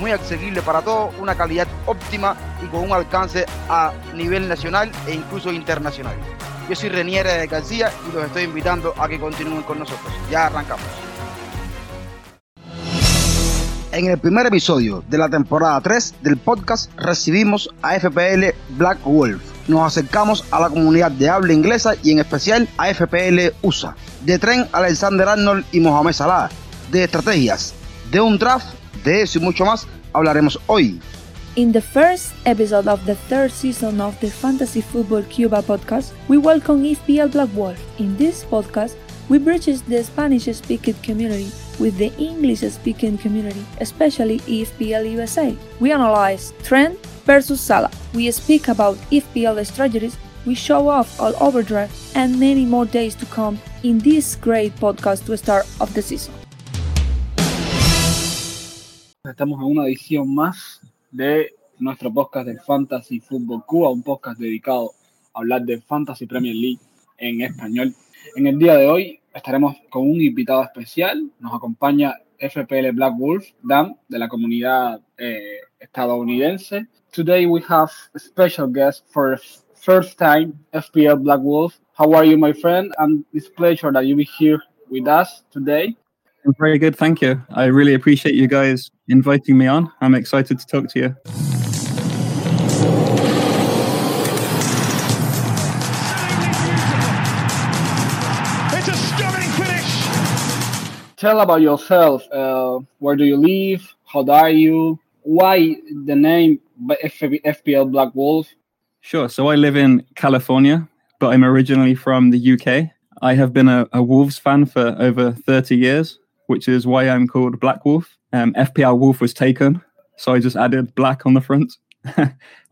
muy accesibles para todos, una calidad óptima y con un alcance a nivel nacional e incluso internacional. Yo soy Reniere García y los estoy invitando a que continúen con nosotros. Ya arrancamos. En el primer episodio de la temporada 3 del podcast recibimos a FPL Black Wolf. Nos acercamos a la comunidad de habla inglesa y en especial a FPL USA. De Tren Alexander Arnold y Mohamed Salah. De estrategias, de un draft, de eso y mucho más hablaremos hoy. In the first episode of the third season of the Fantasy Football Cuba podcast, we welcome FPL Black Wolf. In this podcast, we bridge the Spanish speaking community with the English speaking community, especially FPL USA. We analyze trend versus Salah. We speak about FPL strategies. We show off all overdrive and many more days to come in this great podcast to start of the season. Estamos en una edición más de nuestro podcast de Fantasy Football Cuba, un podcast dedicado a hablar de Fantasy Premier League en español. En el día de hoy estaremos con un invitado especial. Nos acompaña FPL Black Wolf, Dan, de la comunidad eh, estadounidense. Today we have a special guest for first time, FPL Black Wolf. How are you, my friend? And it's pleasure that you be here with us today. I'm very good, thank you. I really appreciate you guys inviting me on. I'm excited to talk to you. It's a stunning finish. Tell about yourself. Uh, where do you live? How old are you? Why the name FPL Black Wolf? Sure. So I live in California, but I'm originally from the UK. I have been a, a Wolves fan for over 30 years, which is why I'm called Black Wolf. Um, FPL Wolf was taken, so I just added black on the front.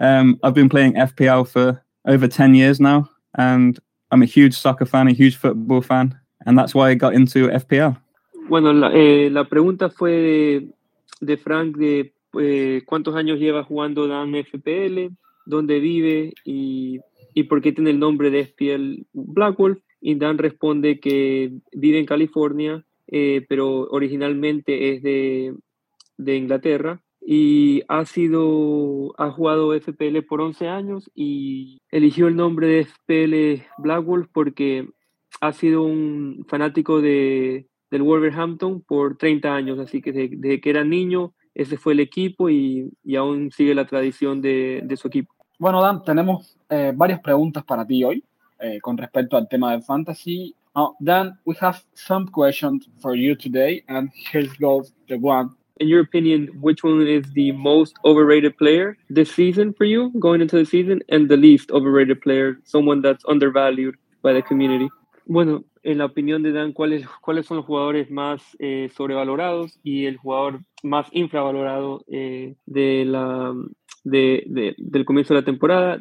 um, I've been playing FPL for over 10 years now, and I'm a huge soccer fan, a huge football fan, and that's why I got into FPL. Bueno, la, eh, la pregunta fue de, de Frank de eh, cuántos años lleva jugando Dan FPL, dónde vive y, y por qué tiene el nombre de FPL Black Wolf. Y Dan responde que vive en California, eh, pero originalmente es de, de Inglaterra y ha sido ha jugado FPL por 11 años y eligió el nombre de FPL Black Wolf porque ha sido un fanático de, del Wolverhampton por 30 años, así que desde, desde que era niño ese fue el equipo y, y aún sigue la tradición de, de su equipo. Bueno, Dan, tenemos eh, varias preguntas para ti hoy eh, con respecto al tema de fantasy. Uh, Dan, we have some questions for you today, and here goes the one. In your opinion, which one is the most overrated player this season for you going into the season and the least overrated player, someone that's undervalued by the community? Bueno, en la opinión de Dan, ¿cuáles, cuáles son los jugadores más eh, sobrevalorados y el jugador más infravalorado eh, de la, de, de, del comienzo de la temporada?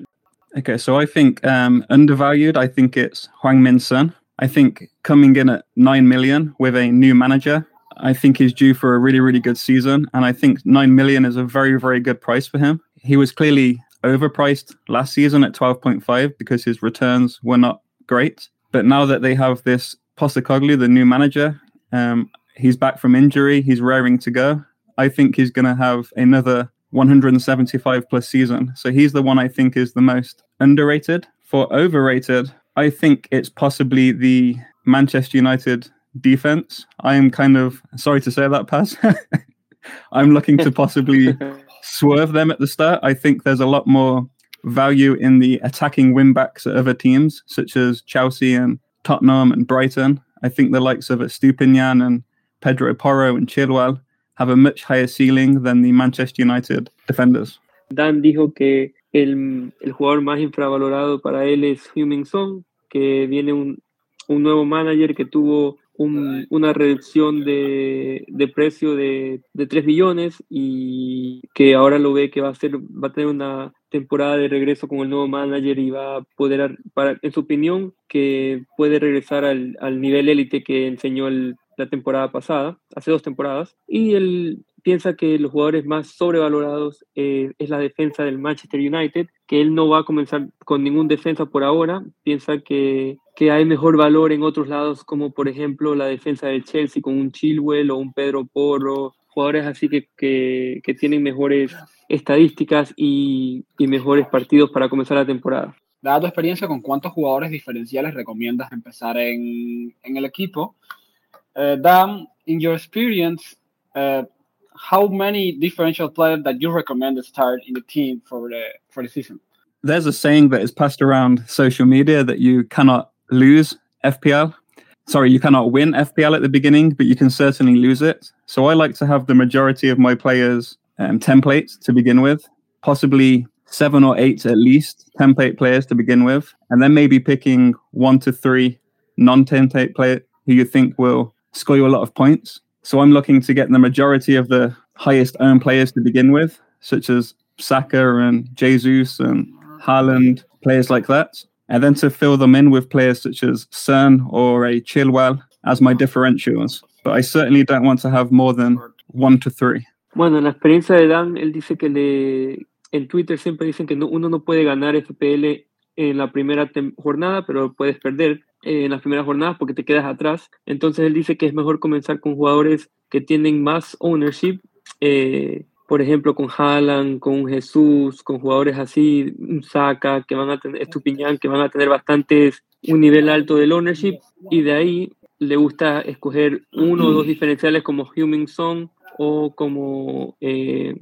Okay, so I think um, undervalued, I think it's Huang Min Sun. I think coming in at 9 million with a new manager, I think he's due for a really, really good season. And I think 9 million is a very, very good price for him. He was clearly overpriced last season at 12.5 because his returns were not great. But now that they have this Postacoglu, the new manager, um, he's back from injury, he's raring to go. I think he's going to have another 175 plus season. So he's the one I think is the most underrated. For overrated, I think it's possibly the Manchester United defense. I am kind of sorry to say that, Paz. I'm looking to possibly swerve them at the start. I think there's a lot more value in the attacking wing backs at other teams, such as Chelsea and Tottenham and Brighton. I think the likes of Stupinian and Pedro Porro and Chilwell have a much higher ceiling than the Manchester United defenders. Dan dijo que el, el jugador más infravalorado para él es Humming Song, que viene un, un nuevo manager que tuvo un, una reducción de, precio de, de, 3 billones y que ahora lo ve que va a, ser, va a tener una temporada de regreso con el nuevo manager y va a poder, para, en su opinión, que puede regresar al, nivel élite que enseñó la temporada pasada, hace dos temporadas. Y él piensa que los jugadores más sobrevalorados eh, es la defensa del Manchester United, que él no va a comenzar con ningún defensa por ahora. Piensa que, que hay mejor valor en otros lados, como por ejemplo la defensa del Chelsea con un Chilwell o un Pedro Porro, jugadores así que, que, que tienen mejores estadísticas y, y, mejores partidos para comenzar la temporada. Dada tu experiencia, ¿con cuántos jugadores diferenciales recomiendas empezar en, en el equipo? Uh, Dan, in your experience, uh, how many differential players that you recommend to start in the team for the for the season? There's a saying that is passed around social media that you cannot lose FPL. Sorry, you cannot win FPL at the beginning, but you can certainly lose it. So I like to have the majority of my players um, templates to begin with, possibly seven or eight at least template players to begin with, and then maybe picking one to three non-template players who you think will score you a lot of points. So I'm looking to get the majority of the highest owned players to begin with, such as Saka and Jesus and Haaland, players like that. And then to fill them in with players such as CERN or a Chilwell as my differentials. But I certainly don't want to have more than one to three. Bueno, en la experiencia de Dan, él dice que le, en Twitter siempre dicen que no, uno no puede ganar FPL en la primera jornada, pero puedes perder eh, en las primeras jornadas porque te quedas atrás. Entonces él dice que es mejor comenzar con jugadores que tienen más ownership, eh, por ejemplo con Haaland, con Jesús, con jugadores así, Saka, que van a tener, Estupiñán, que van a tener bastantes, un nivel alto del ownership, y de ahí le gusta escoger uno o dos diferenciales como Humming Song o como eh,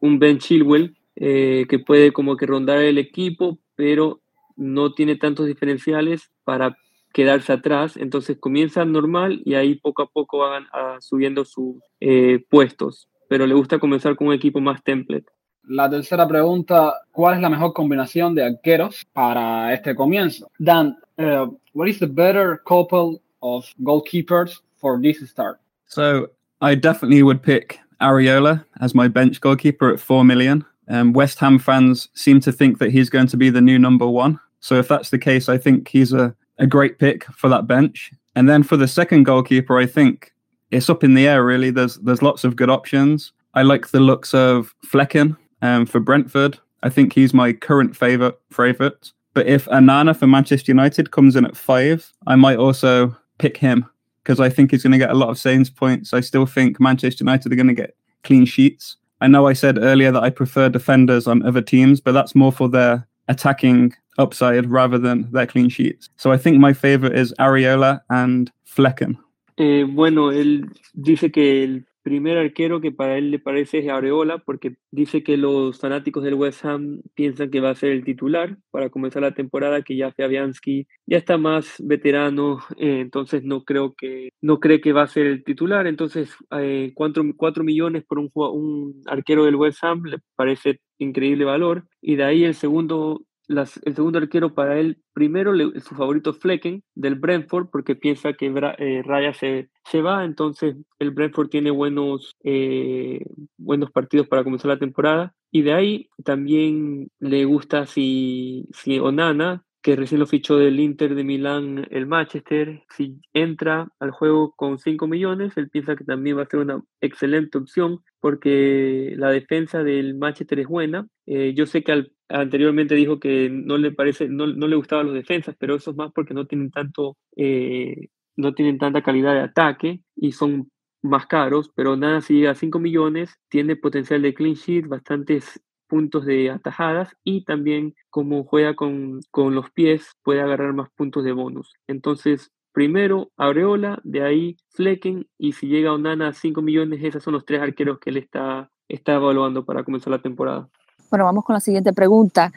un Ben Chilwell, eh, que puede como que rondar el equipo, pero no tiene tantos diferenciales para quedarse atrás, entonces comienza normal y ahí poco a poco van a, subiendo sus eh, puestos, pero le gusta comenzar con un equipo más template. La tercera pregunta, ¿cuál es la mejor combinación de arqueros para este comienzo? Dan, uh, what is the better couple of goalkeepers for this start? So I definitely would pick Areola as my bench goalkeeper at 4 million. Um, West Ham fans seem to think that he's going to be the new number one. So if that's the case, I think he's a, a great pick for that bench. And then for the second goalkeeper, I think it's up in the air really. There's there's lots of good options. I like the looks of Flecken um, for Brentford. I think he's my current favorite favorite. But if Anana for Manchester United comes in at five, I might also pick him because I think he's going to get a lot of Saints points. I still think Manchester United are going to get clean sheets. I know I said earlier that I prefer defenders on other teams, but that's more for their attacking upside rather than their clean sheets. So I think my favorite is Areola and Flecken. Eh, bueno, él dice que el primer arquero que para él le parece es Areola, porque dice que los fanáticos del West Ham piensan que va a ser el titular para comenzar la temporada, que ya Fabianski ya está más veterano, eh, entonces no creo que no cree que va a ser el titular, entonces eh, 4, millones por un, un arquero del West Ham le parece increíble valor, y de ahí el segundo el segundo arquero para él, primero le, su favorito Flecken del Brentford, porque piensa que eh, Raya se, se va, entonces el Brentford tiene buenos, eh, buenos partidos para comenzar la temporada. Y de ahí también le gusta si, si Onana, que recién lo fichó del Inter de Milán, el Manchester, si entra al juego con 5 millones, él piensa que también va a ser una excelente opción porque la defensa del Manchester es buena. Eh, yo sé que al, anteriormente dijo que no le parece, no, no, le gustaban los defensas, pero eso es más porque no tienen tanto, eh, no tienen tanta calidad de ataque y son más caros, pero nada, si llega a 5 millones, tiene potencial de clean sheet, bastantes puntos de atajadas y también como juega con, con los pies puede agarrar más puntos de bonus. Entonces, primero Aureola, de ahí Flecken y si llega Onana a 5 millones, esos son los tres arqueros que él está, está evaluando para comenzar la temporada. Bueno, vamos con la siguiente pregunta.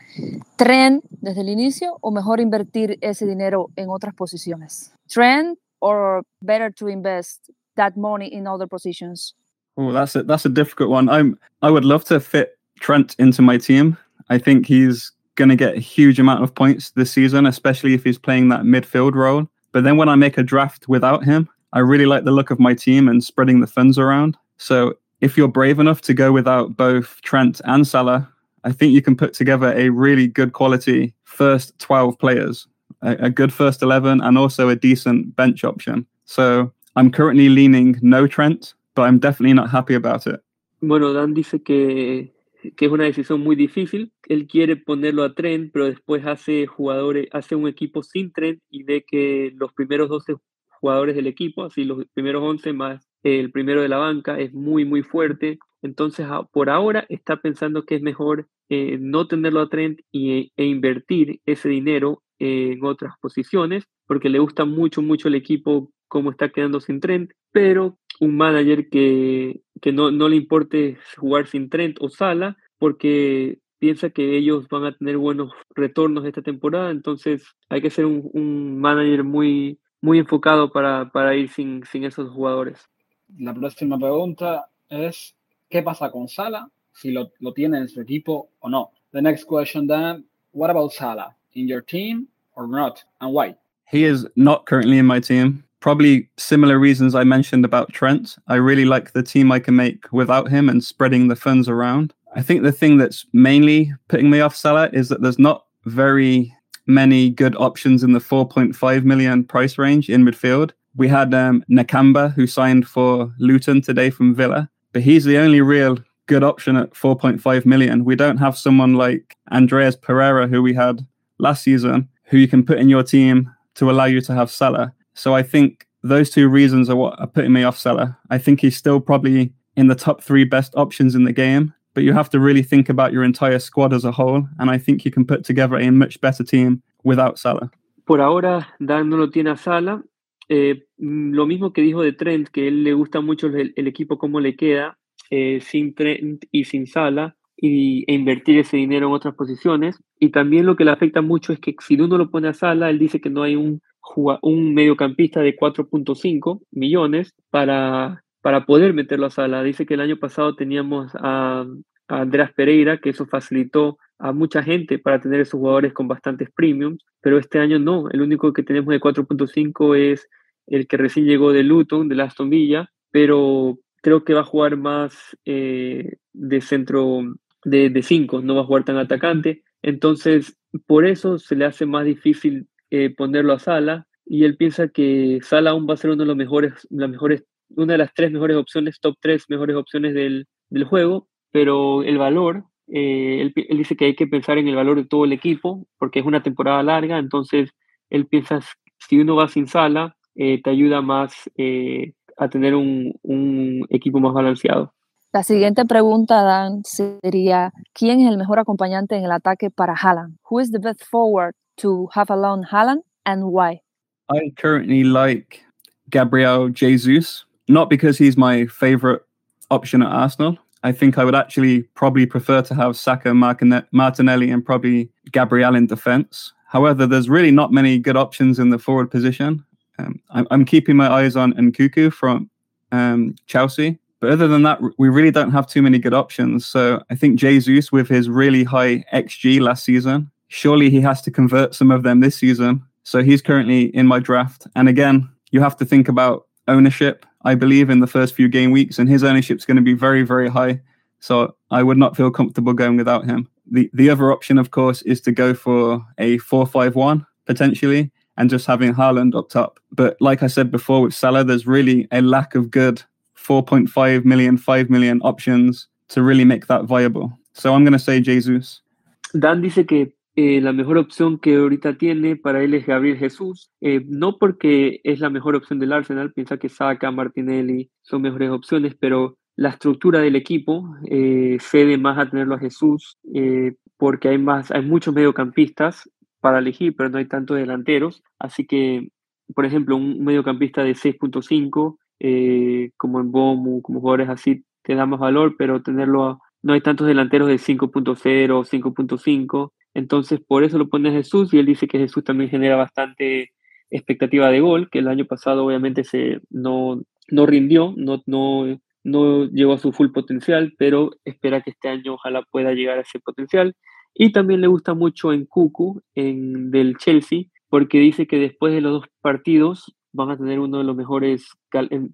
¿Trend desde el inicio o mejor invertir ese dinero en otras posiciones? ¿Trend or better to invest that money in other positions? Oh, that's a, that's a difficult one. I'm I would love to fit Trent into my team. I think he's going to get a huge amount of points this season, especially if he's playing that midfield role. But then when I make a draft without him, I really like the look of my team and spreading the funds around. So if you're brave enough to go without both Trent and Salah, I think you can put together a really good quality first 12 players, a, a good first 11, and also a decent bench option. So I'm currently leaning no Trent, but I'm definitely not happy about it. Bueno, Dan dice que, que es una decisión muy difícil. Él quiere ponerlo a Trent, pero después hace jugadores, hace un equipo sin Trent y ve que los primeros 12 jugadores del equipo, así los primeros 11 más el primero de la banca, es muy, muy fuerte. Entonces, por ahora está pensando que es mejor eh, no tenerlo a Trent y, e invertir ese dinero en otras posiciones, porque le gusta mucho, mucho el equipo como está quedando sin Trent, pero un manager que, que no, no le importe jugar sin Trent o Sala, porque piensa que ellos van a tener buenos retornos esta temporada, entonces hay que ser un, un manager muy, muy enfocado para, para ir sin, sin esos jugadores. La próxima pregunta es, ¿qué pasa con Sala? Si lo, lo tiene en su equipo o no. The next question then, what about Sala? In your team or not? And why? He is not currently in my team. Probably similar reasons I mentioned about Trent. I really like the team I can make without him and spreading the funds around. I think the thing that's mainly putting me off Salah is that there's not very many good options in the 4.5 million price range in midfield. We had um, Nakamba, who signed for Luton today from Villa, but he's the only real good option at 4.5 million. We don't have someone like Andreas Pereira, who we had last season, who you can put in your team to allow you to have Salah. So I think those two reasons are what are putting me off Salah. I think he's still probably in the top three best options in the game, but you have to really think about your entire squad as a whole. And I think you can put together a much better team without Salah. Por ahora, Dan no lo tiene a Salah. Eh, lo mismo que dijo de Trent, que él le gusta mucho el, el equipo cómo le queda, eh, sin Trent y sin Sala, y, e invertir ese dinero en otras posiciones. Y también lo que le afecta mucho es que si uno lo pone a Sala, él dice que no hay un, un mediocampista de 4.5 millones para, para poder meterlo a Sala. Dice que el año pasado teníamos a, Andrés Pereira, que eso facilitó a mucha gente para tener esos jugadores con bastantes premiums, pero este año no. El único que tenemos de 4.5 es el que recién llegó de Luton, de Aston Villa, pero creo que va a jugar más eh, de centro de 5, no va a jugar tan atacante. Entonces, por eso se le hace más difícil eh, ponerlo a Sala y él piensa que Sala aún va a ser uno de los mejores, las mejores, una de las tres mejores opciones, top tres mejores opciones del, del juego, pero el valor, eh, él, él, dice que hay que pensar en el valor de todo el equipo porque es una temporada larga, entonces él piensa si uno va sin Sala, eh, te ayuda más eh, a tener un, un equipo más balanceado. La siguiente pregunta, Dan, sería, ¿quién es el mejor acompañante en el ataque para Haaland? Who is the best forward to have alone Haaland and why? I currently like Gabriel Jesus, not because he's my favorite option at Arsenal. I think I would actually probably prefer to have Saka, Martinelli, and probably Gabriel in defence. However, there's really not many good options in the forward position. Um, I'm, I'm, keeping my eyes on Nkuku from um, Chelsea. But other than that, we really don't have too many good options. So I think Jesus, with his really high XG last season, surely he has to convert some of them this season. So he's currently in my draft. And again, you have to think about ownership, I believe, in the first few game weeks. And his ownership is going to be very, very high. So I would not feel comfortable going without him. The, the other option, of course, is to go for a 4 5 1 potentially and just having Haaland up top. But like I said before with Salah, there's really a lack of good 4.5 million, 5 million options to really make that viable. So I'm going to say Jesus. Dan dice que eh, la mejor opción que ahorita tiene para él es Gabriel Jesús, eh, no porque es la mejor opción del Arsenal, piensa que Saka, Martinelli son mejores opciones, pero la estructura del equipo eh, cede más a tenerlo a Jesús porque hay, más, hay muchos mediocampistas para elegir, pero no hay tantos delanteros, así que, por ejemplo, un mediocampista de 6.5 eh, como en Bomu, como jugadores así, te da más valor, pero tenerlo, no hay tantos delanteros de 5.0, 5.5, entonces por eso lo pone Jesús y él dice que Jesús también genera bastante expectativa de gol, que el año pasado obviamente se, no, no rindió, no, no, no llegó a su full potencial, pero espera que este año ojalá pueda llegar a ese potencial. Y también le gusta mucho en Cucu, en, del Chelsea, porque dice que después de los dos partidos van a tener uno de los mejores,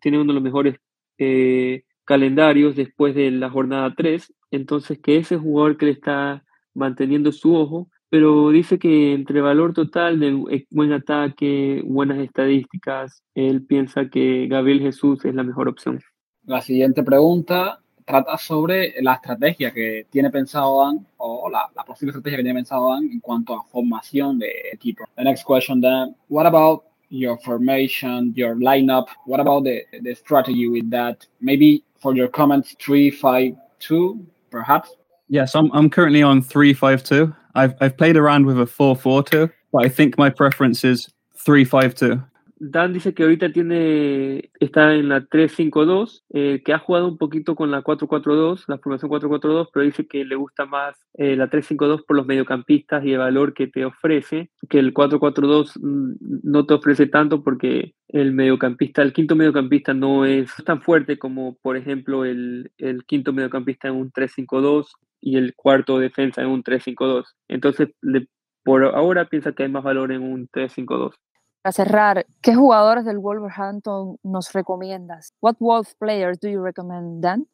tiene uno de los mejores eh, calendarios después de la jornada 3 entonces que ese jugador que le está manteniendo su ojo, pero dice que entre valor total de buen ataque, buenas estadísticas, él piensa que Gabriel Jesús es la mejor opción. La siguiente pregunta trata sobre la estrategia que tiene pensado Dan o la, la posible estrategia que tiene pensado Dan en cuanto a formación de equipo. The next question Dan, what about your formation, your lineup? What about the, the strategy with that? Maybe for your comments, three, five, two, perhaps? Yes, I'm, I'm currently on 352. I've, I've played around with a 442, but I think my preference is 352. Dan dice que ahorita tiene, está en la 3-5-2, eh, que ha jugado un poquito con la 4-4-2, la formación 4-4-2, pero dice que le gusta más eh, la 3-5-2 por los mediocampistas y el valor que te ofrece, que el 4-4-2 mm, no te ofrece tanto porque el mediocampista, el quinto mediocampista no es tan fuerte como, por ejemplo, el, el quinto mediocampista en un 3-5-2 y el cuarto defensa en un 3-5-2. Entonces, le, por ahora piensa que hay más valor en un 3-5-2. Para cerrar, ¿qué jugadores del Wolverhampton nos recomiendas? What Wolf players do you recommend, Dan?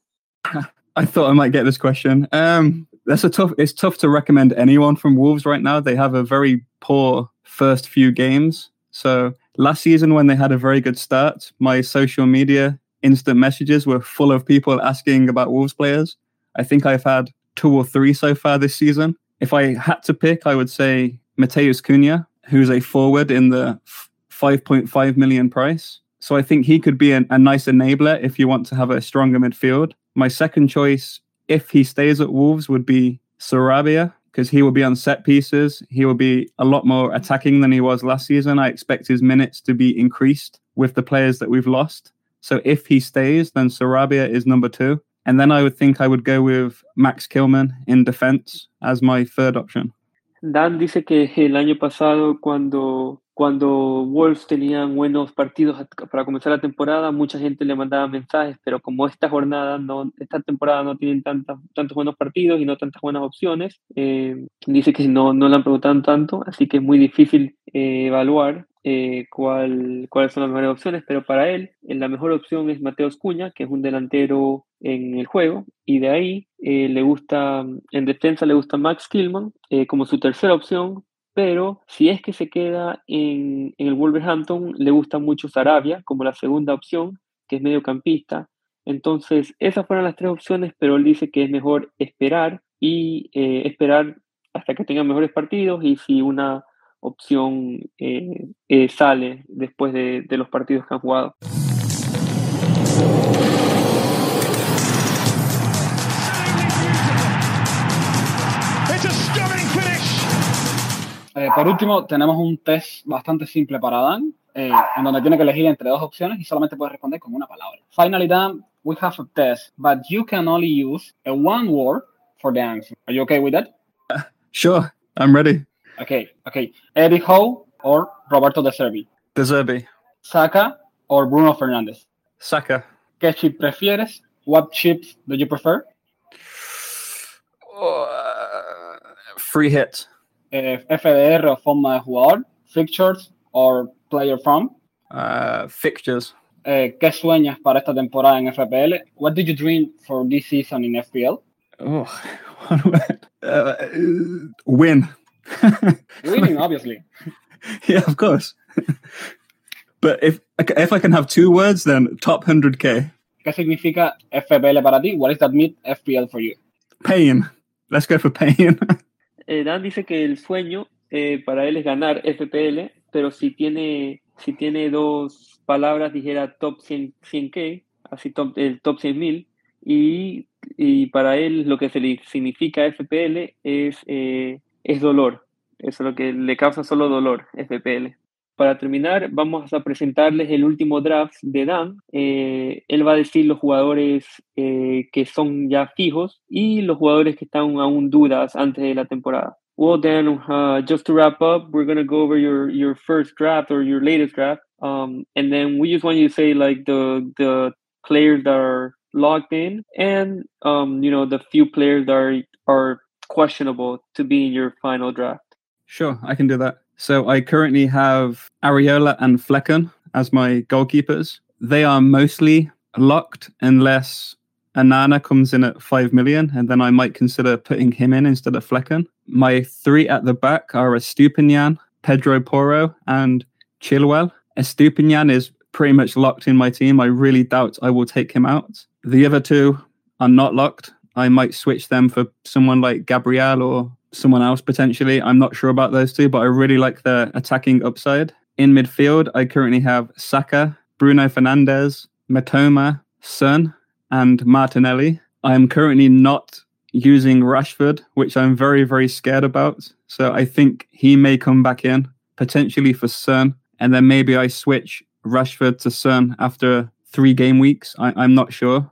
I thought I might get this question. Um, that's a tough. It's tough to recommend anyone from Wolves right now. They have a very poor first few games. So last season, when they had a very good start, my social media instant messages were full of people asking about Wolves players. I think I've had two or three so far this season. If I had to pick, I would say Mateus Cunha, who's a forward in the 5.5 million price. So I think he could be a, a nice enabler if you want to have a stronger midfield. My second choice, if he stays at Wolves, would be Sarabia because he will be on set pieces. He will be a lot more attacking than he was last season. I expect his minutes to be increased with the players that we've lost. So if he stays, then Sarabia is number two. And then I would think I would go with Max Kilman in defense as my third option. Dan dice que el año pasado, cuando, cuando Wolves tenían buenos partidos para comenzar la temporada, mucha gente le mandaba mensajes, pero como esta jornada, no, esta temporada no tienen tantos buenos partidos y no tantas buenas opciones, eh, dice que no, no le han preguntado tanto, así que es muy difícil eh, evaluar eh, cuál, cuáles son las mejores opciones, pero para él eh, la mejor opción es Mateos Cuña, que es un delantero en el juego, y de ahí eh, le gusta, en defensa le gusta Max Killman eh, como su tercera opción, pero si es que se queda en, en, el Wolverhampton, le gusta mucho Sarabia como la segunda opción, que es mediocampista. Entonces, esas fueron las tres opciones, pero él dice que es mejor esperar y esperar hasta que tenga mejores partidos y si una opción eh, eh, sale después de, de, los partidos que han jugado. Eh, por último, tenemos un test bastante simple para Dan, eh, en donde tiene que elegir entre dos opciones y solamente puede responder con una palabra. Finally, Dan, we have a test, but you can only use a one word for the answer. Are you okay with that? Uh, sure, I'm ready. Okay, okay. Eddie Howe or Roberto De Zerbi? De Zerbi. Saka or Bruno Fernandes? Saka. ¿Qué chip prefieres? What chips do you prefer? Uh, free hit. Eh, FDR o forma de jugador? Fixtures or player from? Uh, fixtures. Eh, ¿Qué sueñas para esta temporada en FPL? What did you dream for this season in FPL? Oh, uh, win. Winning, obviously. yeah, of course. but if if I can have two words, then top 100k. ¿Qué significa FPL para ti? What does that mean FPL for you? Pain. Let's go for pain. eh, Dan dice que el sueño eh, para él es ganar FPL, pero si tiene si tiene dos palabras dijera top 100, 100k, así top, el top 100.000 y, y para él lo que se le significa FPL es eh, es dolor. Es lo que le causa solo dolor, FPL. Para terminar, vamos a presentarles el último draft de Dan. Eh, él va a decir los jugadores eh, que son ya fijos y los jugadores que están aún dudas antes de la temporada. Well, Dan, uh, just to wrap up, we're going to go over your, your first draft or your latest draft. Um, and then we just want you to say like the, the players that are logged in and, um, you know, the few players that are questionable to be in your final draft? Sure, I can do that. So I currently have Ariola and Flecken as my goalkeepers. They are mostly locked unless Anana comes in at 5 million, and then I might consider putting him in instead of Flecken. My three at the back are Estupinian, Pedro Poro, and Chilwell. Estupinian is pretty much locked in my team. I really doubt I will take him out. The other two are not locked. I might switch them for someone like Gabriel or someone else potentially. I'm not sure about those two, but I really like their attacking upside. In midfield, I currently have Saka, Bruno Fernandes, Matoma, Sun, and Martinelli. I am currently not using Rashford, which I'm very, very scared about. So I think he may come back in, potentially for Sun, and then maybe I switch Rashford to Sun after three game weeks. I, am not sure.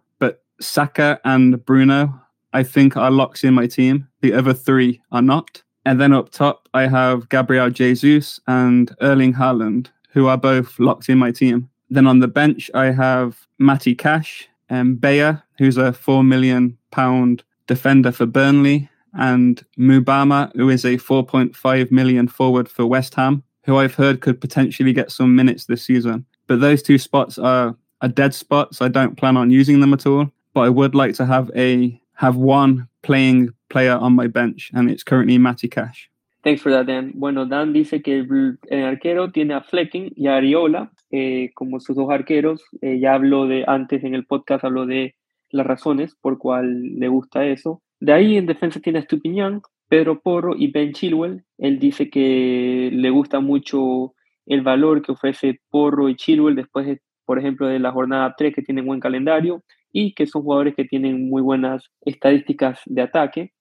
Saka and Bruno, I think are locks in my team. The other three are not. And then up top, I have Gabriel Jesus and Erling Haaland, who are both locked in my team. Then on the bench, I have Matty Cash and Bayer, who's a four million pound defender for Burnley, and Mubama, who is a 4.5 million forward for West Ham, who I've heard could potentially get some minutes this season. But those two spots are, are dead spots. I don't plan on using them at all. But I would like to have a have one playing player on my bench, and it's currently Matty Cash. Thanks for that, Dan. Bueno, Dan dice que el, arquero tiene a Flecking y a Ariola eh, como sus dos arqueros. Eh, ya habló de antes en el podcast, habló de las razones por cual le gusta eso. De ahí en defensa tiene a Stupiñán, Pedro Porro y Ben Chilwell. Él dice que le gusta mucho el valor que ofrece Porro y Chilwell después, de, por ejemplo, de la jornada 3 que tienen buen calendario y que son jugadores que tienen muy buenas estadísticas de ataque.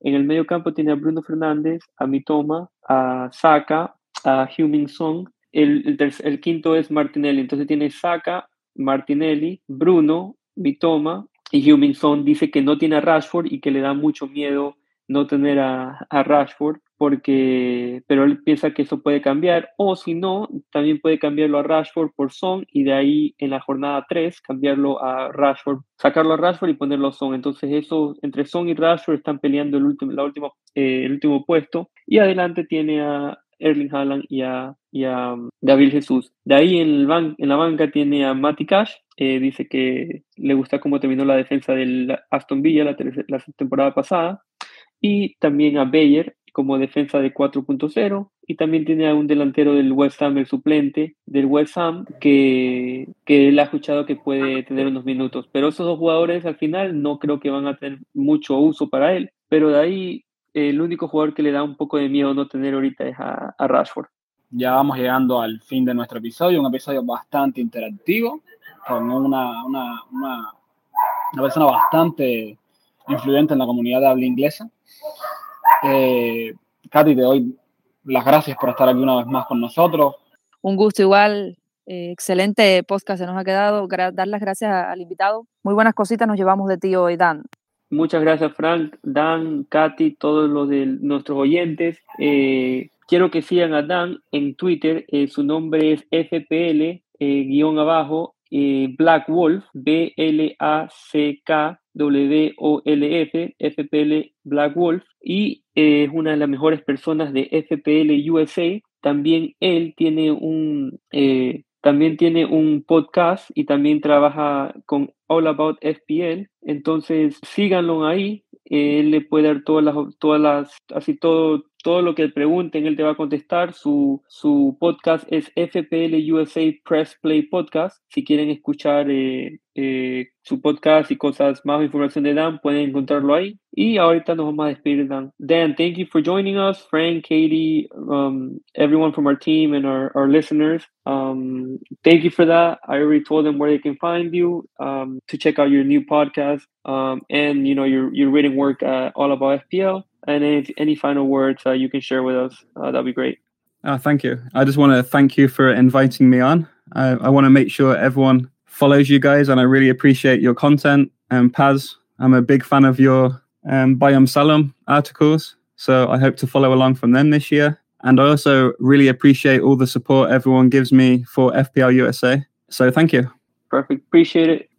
En el medio campo tiene a Bruno Fernández, a Mitoma, a Saka, a Huming Song. El, el, quinto es Martinelli. Entonces tiene Saka, Martinelli, Bruno, Mitoma y Huming Song. Dice que no tiene a Rashford y que le da mucho miedo no tener a, a, Rashford, porque, pero él piensa que eso puede cambiar, o si no, también puede cambiarlo a Rashford por Son y de ahí en la jornada 3 cambiarlo a Rashford, sacarlo a Rashford y ponerlo a Son. Entonces eso, entre Son y Rashford están peleando el último, la última, eh, el último puesto y adelante tiene a Erling Haaland y a, y a um, David Jesús. De ahí en, el ban en la banca tiene a Matty Cash, eh, dice que le gusta cómo terminó la defensa del Aston Villa la, la temporada pasada y también a Bayer como defensa de 4.0 y también tiene a un delantero del West Ham, el suplente del West Ham, que, que él ha escuchado que puede tener unos minutos. Pero esos dos jugadores al final no creo que van a tener mucho uso para él. Pero de ahí el único jugador que le da un poco de miedo no tener ahorita es a, a Rashford. Ya vamos llegando al fin de nuestro episodio, un episodio bastante interactivo, con una, una, una, una persona bastante influyente en la comunidad de habla inglesa. Eh, Katy, te doy las gracias por estar aquí una vez más con nosotros. Un gusto igual, eh, excelente podcast se nos ha quedado. dar las gracias al invitado. Muy buenas cositas nos llevamos de ti hoy, Dan. Muchas gracias, Frank, Dan, Katy, todos los de nuestros oyentes. Eh, quiero que sigan a Dan en Twitter. Eh, su nombre es FPL, guion abajo, Black Wolf, B-L-A-C-K W-O-L-F, FPL Black Wolf, y eh, es una de las mejores personas de FPL USA. También él tiene un, eh, también tiene un podcast y también trabaja con All About FPL. Entonces síganlo ahí. Él le puede dar todas las, todas las, así todo, todo lo que pregunten, él te va a contestar. Su, su podcast es FPL USA Press Play Podcast. Si quieren escuchar eh, eh, su podcast y cosas más, información de Dan, pueden encontrarlo ahí. Y ahorita nos vamos a despedir, Dan. Dan, thank you for joining us. Frank, Katie, um, everyone from our team and our, our listeners. Um, thank you for that. I already told them where they can find you um, to check out your new podcast um, and you know your your written work uh, all about FPL. And if any final words uh, you can share with us, uh, that'd be great. Oh, thank you. I just want to thank you for inviting me on. I, I want to make sure everyone follows you guys, and I really appreciate your content. And Paz, I'm a big fan of your um, Biome Salom articles, so I hope to follow along from them this year. And I also really appreciate all the support everyone gives me for FPL USA. So thank you. Perfect. Appreciate it.